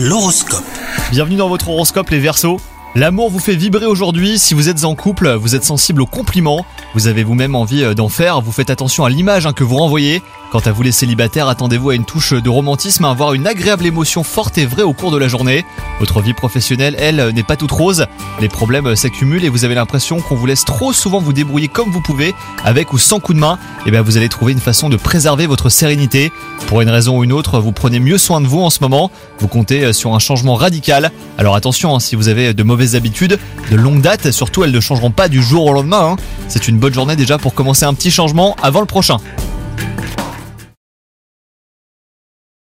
L'horoscope. Bienvenue dans votre horoscope les Verseaux. L'amour vous fait vibrer aujourd'hui, si vous êtes en couple, vous êtes sensible aux compliments, vous avez vous-même envie euh, d'en faire, vous faites attention à l'image hein, que vous renvoyez. Quant à vous les célibataires, attendez-vous à une touche de romantisme, à avoir une agréable émotion forte et vraie au cours de la journée. Votre vie professionnelle, elle, euh, n'est pas toute rose, les problèmes euh, s'accumulent et vous avez l'impression qu'on vous laisse trop souvent vous débrouiller comme vous pouvez, avec ou sans coup de main, et bien vous allez trouver une façon de préserver votre sérénité. Pour une raison ou une autre, vous prenez mieux soin de vous en ce moment, vous comptez sur un changement radical. Alors attention, hein, si vous avez de mauvaises habitudes, de longue date, surtout elles ne changeront pas du jour au lendemain. hein. C'est une bonne journée déjà pour commencer un petit changement avant le prochain.